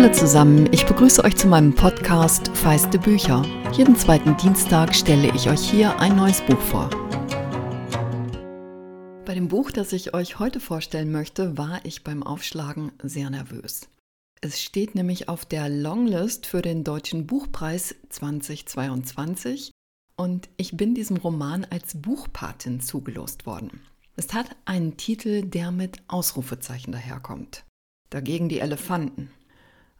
Hallo zusammen, ich begrüße euch zu meinem Podcast Feiste Bücher. Jeden zweiten Dienstag stelle ich euch hier ein neues Buch vor. Bei dem Buch, das ich euch heute vorstellen möchte, war ich beim Aufschlagen sehr nervös. Es steht nämlich auf der Longlist für den Deutschen Buchpreis 2022 und ich bin diesem Roman als Buchpatin zugelost worden. Es hat einen Titel, der mit Ausrufezeichen daherkommt. Dagegen die Elefanten.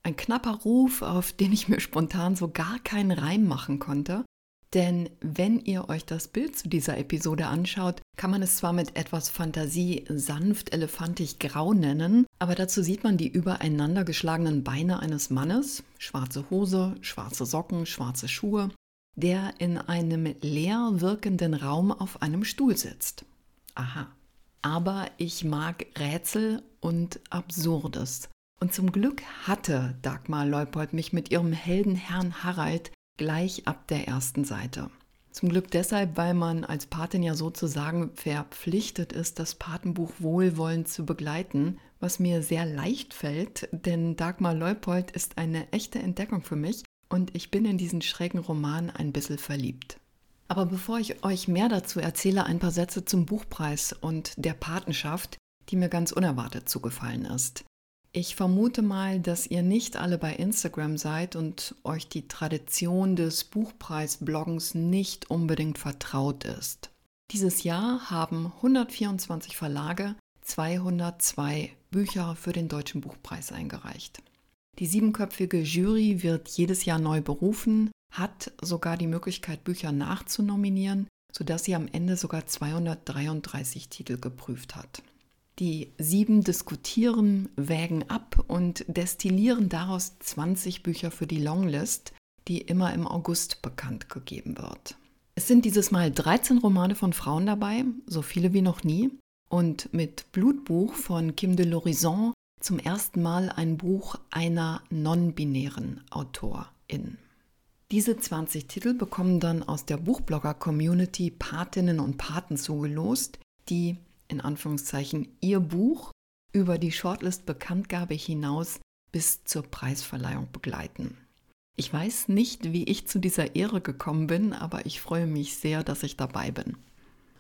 Ein knapper Ruf, auf den ich mir spontan so gar keinen Reim machen konnte. Denn wenn ihr euch das Bild zu dieser Episode anschaut, kann man es zwar mit etwas Fantasie sanft elefantig grau nennen, aber dazu sieht man die übereinander geschlagenen Beine eines Mannes, schwarze Hose, schwarze Socken, schwarze Schuhe, der in einem leer wirkenden Raum auf einem Stuhl sitzt. Aha. Aber ich mag Rätsel und Absurdes. Und zum Glück hatte Dagmar Leupold mich mit ihrem Helden Herrn Harald gleich ab der ersten Seite. Zum Glück deshalb, weil man als Patin ja sozusagen verpflichtet ist, das Patenbuch wohlwollend zu begleiten, was mir sehr leicht fällt, denn Dagmar Leupold ist eine echte Entdeckung für mich und ich bin in diesen schrägen Roman ein bisschen verliebt. Aber bevor ich euch mehr dazu erzähle, ein paar Sätze zum Buchpreis und der Patenschaft, die mir ganz unerwartet zugefallen ist. Ich vermute mal, dass ihr nicht alle bei Instagram seid und euch die Tradition des Buchpreisbloggens nicht unbedingt vertraut ist. Dieses Jahr haben 124 Verlage 202 Bücher für den Deutschen Buchpreis eingereicht. Die siebenköpfige Jury wird jedes Jahr neu berufen, hat sogar die Möglichkeit, Bücher nachzunominieren, sodass sie am Ende sogar 233 Titel geprüft hat. Die sieben diskutieren, wägen ab und destillieren daraus 20 Bücher für die Longlist, die immer im August bekannt gegeben wird. Es sind dieses Mal 13 Romane von Frauen dabei, so viele wie noch nie, und mit Blutbuch von Kim de l'Horizon zum ersten Mal ein Buch einer non-binären Autorin. Diese 20 Titel bekommen dann aus der Buchblogger-Community Patinnen und Paten zugelost, die in Anführungszeichen ihr Buch über die Shortlist-Bekanntgabe hinaus bis zur Preisverleihung begleiten. Ich weiß nicht, wie ich zu dieser Ehre gekommen bin, aber ich freue mich sehr, dass ich dabei bin.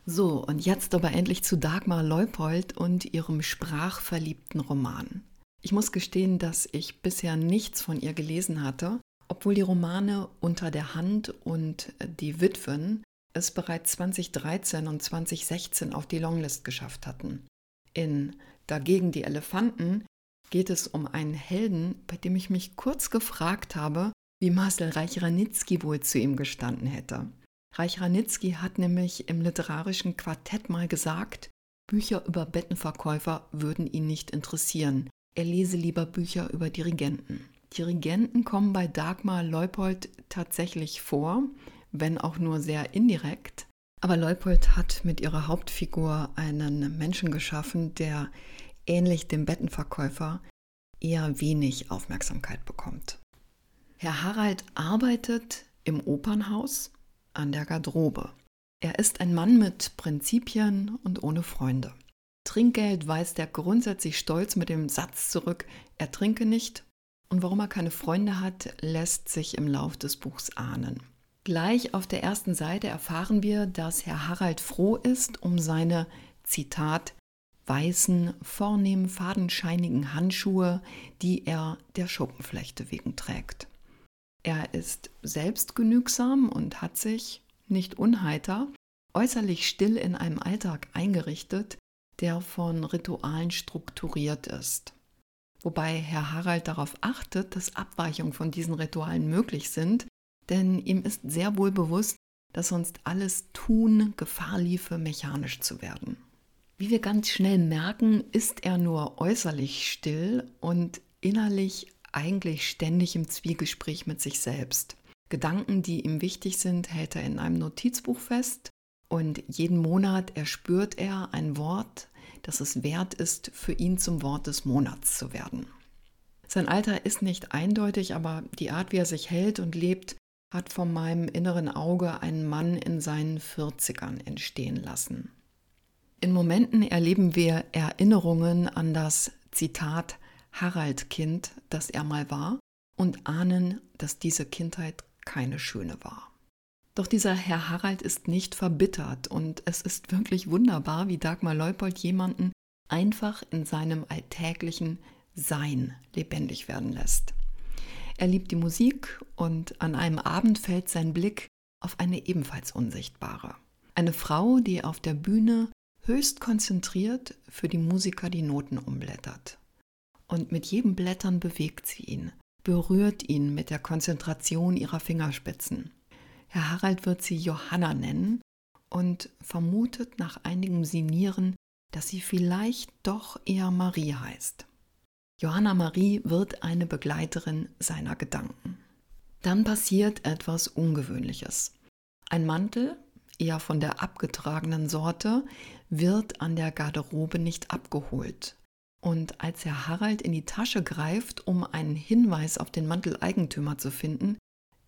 So, und jetzt aber endlich zu Dagmar Leupold und ihrem sprachverliebten Roman. Ich muss gestehen, dass ich bisher nichts von ihr gelesen hatte, obwohl die Romane Unter der Hand und Die Witwen es bereits 2013 und 2016 auf die Longlist geschafft hatten. In Dagegen die Elefanten geht es um einen Helden, bei dem ich mich kurz gefragt habe, wie Marcel Reich-Ranitzky wohl zu ihm gestanden hätte. Reich-Ranitzky hat nämlich im literarischen Quartett mal gesagt, Bücher über Bettenverkäufer würden ihn nicht interessieren. Er lese lieber Bücher über Dirigenten. Dirigenten kommen bei Dagmar Leupold tatsächlich vor, wenn auch nur sehr indirekt. Aber Leupold hat mit ihrer Hauptfigur einen Menschen geschaffen, der ähnlich dem Bettenverkäufer eher wenig Aufmerksamkeit bekommt. Herr Harald arbeitet im Opernhaus an der Garderobe. Er ist ein Mann mit Prinzipien und ohne Freunde. Trinkgeld weist er grundsätzlich stolz mit dem Satz zurück, er trinke nicht und warum er keine Freunde hat, lässt sich im Lauf des Buchs ahnen. Gleich auf der ersten Seite erfahren wir, dass Herr Harald froh ist um seine, Zitat, weißen, vornehm fadenscheinigen Handschuhe, die er der Schuppenflechte wegen trägt. Er ist selbstgenügsam und hat sich, nicht unheiter, äußerlich still in einem Alltag eingerichtet, der von Ritualen strukturiert ist. Wobei Herr Harald darauf achtet, dass Abweichungen von diesen Ritualen möglich sind, denn ihm ist sehr wohl bewusst, dass sonst alles Tun Gefahr liefe, mechanisch zu werden. Wie wir ganz schnell merken, ist er nur äußerlich still und innerlich eigentlich ständig im Zwiegespräch mit sich selbst. Gedanken, die ihm wichtig sind, hält er in einem Notizbuch fest und jeden Monat erspürt er ein Wort, das es wert ist, für ihn zum Wort des Monats zu werden. Sein Alter ist nicht eindeutig, aber die Art, wie er sich hält und lebt, hat von meinem inneren Auge einen Mann in seinen 40ern entstehen lassen. In Momenten erleben wir Erinnerungen an das Zitat Harald-Kind, das er mal war, und ahnen, dass diese Kindheit keine schöne war. Doch dieser Herr Harald ist nicht verbittert und es ist wirklich wunderbar, wie Dagmar Leupold jemanden einfach in seinem alltäglichen Sein lebendig werden lässt. Er liebt die Musik und an einem Abend fällt sein Blick auf eine ebenfalls unsichtbare. Eine Frau, die auf der Bühne höchst konzentriert für die Musiker die Noten umblättert. Und mit jedem Blättern bewegt sie ihn, berührt ihn mit der Konzentration ihrer Fingerspitzen. Herr Harald wird sie Johanna nennen und vermutet nach einigem Sinieren, dass sie vielleicht doch eher Marie heißt. Johanna Marie wird eine Begleiterin seiner Gedanken. Dann passiert etwas Ungewöhnliches. Ein Mantel, eher von der abgetragenen Sorte, wird an der Garderobe nicht abgeholt. Und als Herr Harald in die Tasche greift, um einen Hinweis auf den Manteleigentümer zu finden,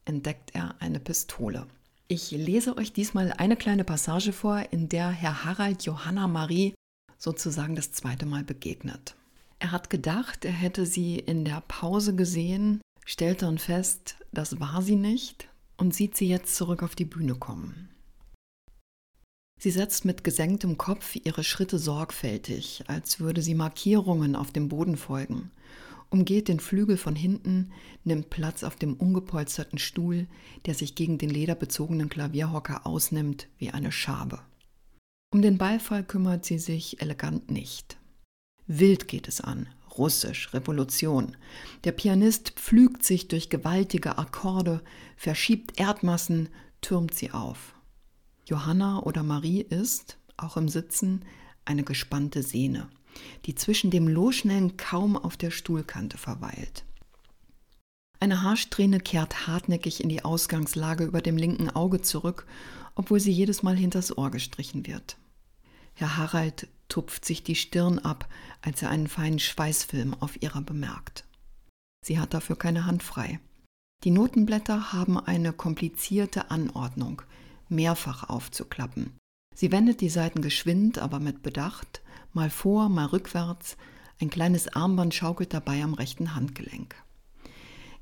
entdeckt er eine Pistole. Ich lese euch diesmal eine kleine Passage vor, in der Herr Harald Johanna Marie sozusagen das zweite Mal begegnet. Er hat gedacht, er hätte sie in der Pause gesehen, stellt dann fest, das war sie nicht und sieht sie jetzt zurück auf die Bühne kommen. Sie setzt mit gesenktem Kopf ihre Schritte sorgfältig, als würde sie Markierungen auf dem Boden folgen, umgeht den Flügel von hinten, nimmt Platz auf dem ungepolsterten Stuhl, der sich gegen den lederbezogenen Klavierhocker ausnimmt wie eine Schabe. Um den Beifall kümmert sie sich elegant nicht. Wild geht es an, russisch, Revolution. Der Pianist pflügt sich durch gewaltige Akkorde, verschiebt Erdmassen, türmt sie auf. Johanna oder Marie ist, auch im Sitzen, eine gespannte Sehne, die zwischen dem Losschnellen kaum auf der Stuhlkante verweilt. Eine Haarsträhne kehrt hartnäckig in die Ausgangslage über dem linken Auge zurück, obwohl sie jedes Mal hinters Ohr gestrichen wird. Herr Harald tupft sich die Stirn ab, als er einen feinen Schweißfilm auf ihrer bemerkt. Sie hat dafür keine Hand frei. Die Notenblätter haben eine komplizierte Anordnung, mehrfach aufzuklappen. Sie wendet die Seiten geschwind, aber mit Bedacht, mal vor, mal rückwärts, ein kleines Armband schaukelt dabei am rechten Handgelenk.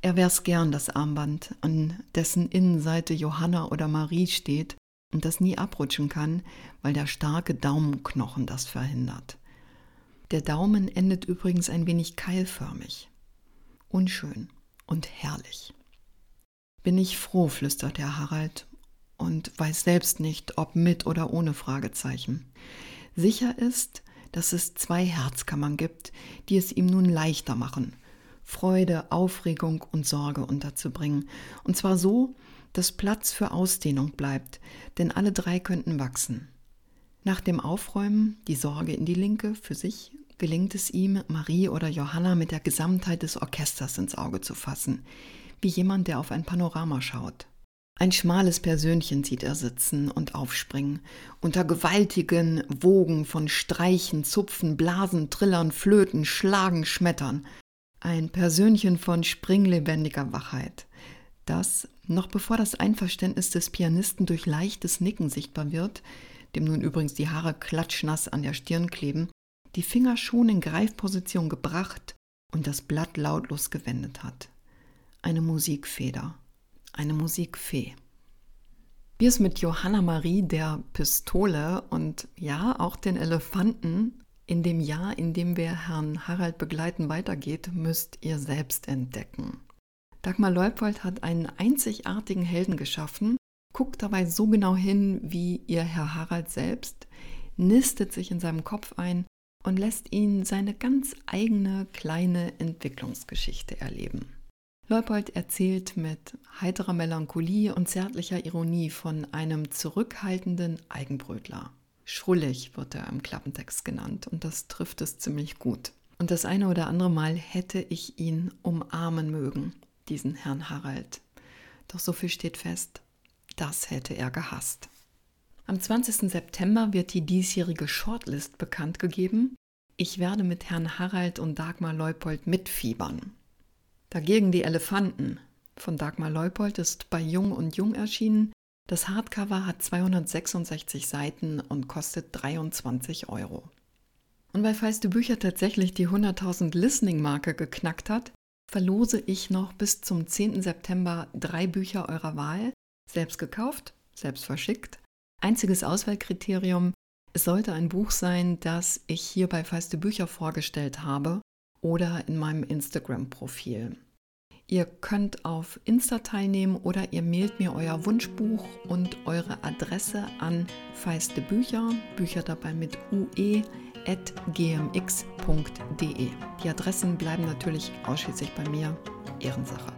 Er wär's gern, das Armband, an dessen Innenseite Johanna oder Marie steht und das nie abrutschen kann, weil der starke Daumenknochen das verhindert. Der Daumen endet übrigens ein wenig keilförmig. Unschön und herrlich. Bin ich froh, flüstert Herr Harald und weiß selbst nicht, ob mit oder ohne Fragezeichen. Sicher ist, dass es zwei Herzkammern gibt, die es ihm nun leichter machen, Freude, Aufregung und Sorge unterzubringen, und zwar so, dass Platz für Ausdehnung bleibt, denn alle drei könnten wachsen. Nach dem Aufräumen, die Sorge in die Linke für sich, gelingt es ihm, Marie oder Johanna mit der Gesamtheit des Orchesters ins Auge zu fassen, wie jemand, der auf ein Panorama schaut. Ein schmales Persönchen sieht er sitzen und aufspringen, unter gewaltigen Wogen von Streichen, Zupfen, Blasen, Trillern, Flöten, Schlagen, Schmettern. Ein Persönchen von springlebendiger Wachheit, das, noch bevor das Einverständnis des Pianisten durch leichtes Nicken sichtbar wird, dem nun übrigens die Haare klatschnass an der Stirn kleben, die Finger schon in Greifposition gebracht und das Blatt lautlos gewendet hat. Eine Musikfeder eine Musikfee. Wie es mit Johanna Marie der Pistole und ja auch den Elefanten in dem Jahr, in dem wir Herrn Harald begleiten, weitergeht, müsst ihr selbst entdecken. Dagmar Leupold hat einen einzigartigen Helden geschaffen, guckt dabei so genau hin wie ihr Herr Harald selbst, nistet sich in seinem Kopf ein und lässt ihn seine ganz eigene kleine Entwicklungsgeschichte erleben. Leupold erzählt mit heiterer Melancholie und zärtlicher Ironie von einem zurückhaltenden Eigenbrötler. Schrullig wird er im Klappentext genannt und das trifft es ziemlich gut. Und das eine oder andere Mal hätte ich ihn umarmen mögen, diesen Herrn Harald. Doch so viel steht fest, das hätte er gehasst. Am 20. September wird die diesjährige Shortlist bekannt gegeben. Ich werde mit Herrn Harald und Dagmar Leupold mitfiebern. Dagegen die Elefanten von Dagmar Leupold ist bei Jung und Jung erschienen. Das Hardcover hat 266 Seiten und kostet 23 Euro. Und weil Feiste Bücher tatsächlich die 100.000 Listening-Marke geknackt hat, verlose ich noch bis zum 10. September drei Bücher eurer Wahl, selbst gekauft, selbst verschickt. Einziges Auswahlkriterium, es sollte ein Buch sein, das ich hier bei Feiste Bücher vorgestellt habe oder in meinem Instagram-Profil. Ihr könnt auf Insta teilnehmen oder ihr mailt mir euer Wunschbuch und eure Adresse an feiste Bücher, Bücher dabei mit ue gmx.de. Die Adressen bleiben natürlich ausschließlich bei mir. Ehrensache.